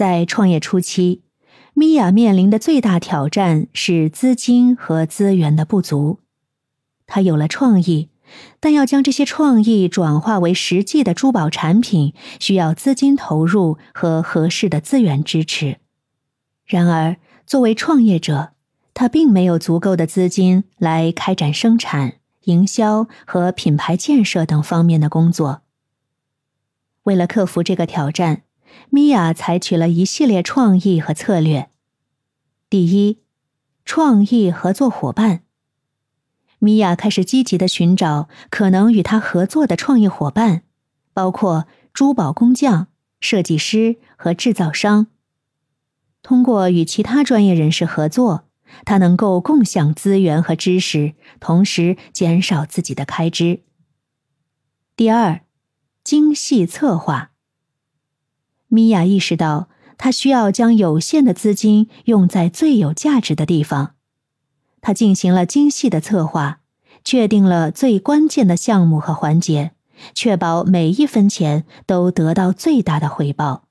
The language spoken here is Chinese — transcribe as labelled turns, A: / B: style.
A: 在创业初期，米娅面临的最大挑战是资金和资源的不足。她有了创意，但要将这些创意转化为实际的珠宝产品，需要资金投入和合适的资源支持。然而，作为创业者，他并没有足够的资金来开展生产、营销和品牌建设等方面的工作。为了克服这个挑战，米娅采取了一系列创意和策略。第一，创意合作伙伴。米娅开始积极的寻找可能与她合作的创意伙伴，包括珠宝工匠、设计师和制造商。通过与其他专业人士合作，她能够共享资源和知识，同时减少自己的开支。第二，精细策划。米娅意识到，她需要将有限的资金用在最有价值的地方。她进行了精细的策划，确定了最关键的项目和环节，确保每一分钱都得到最大的回报。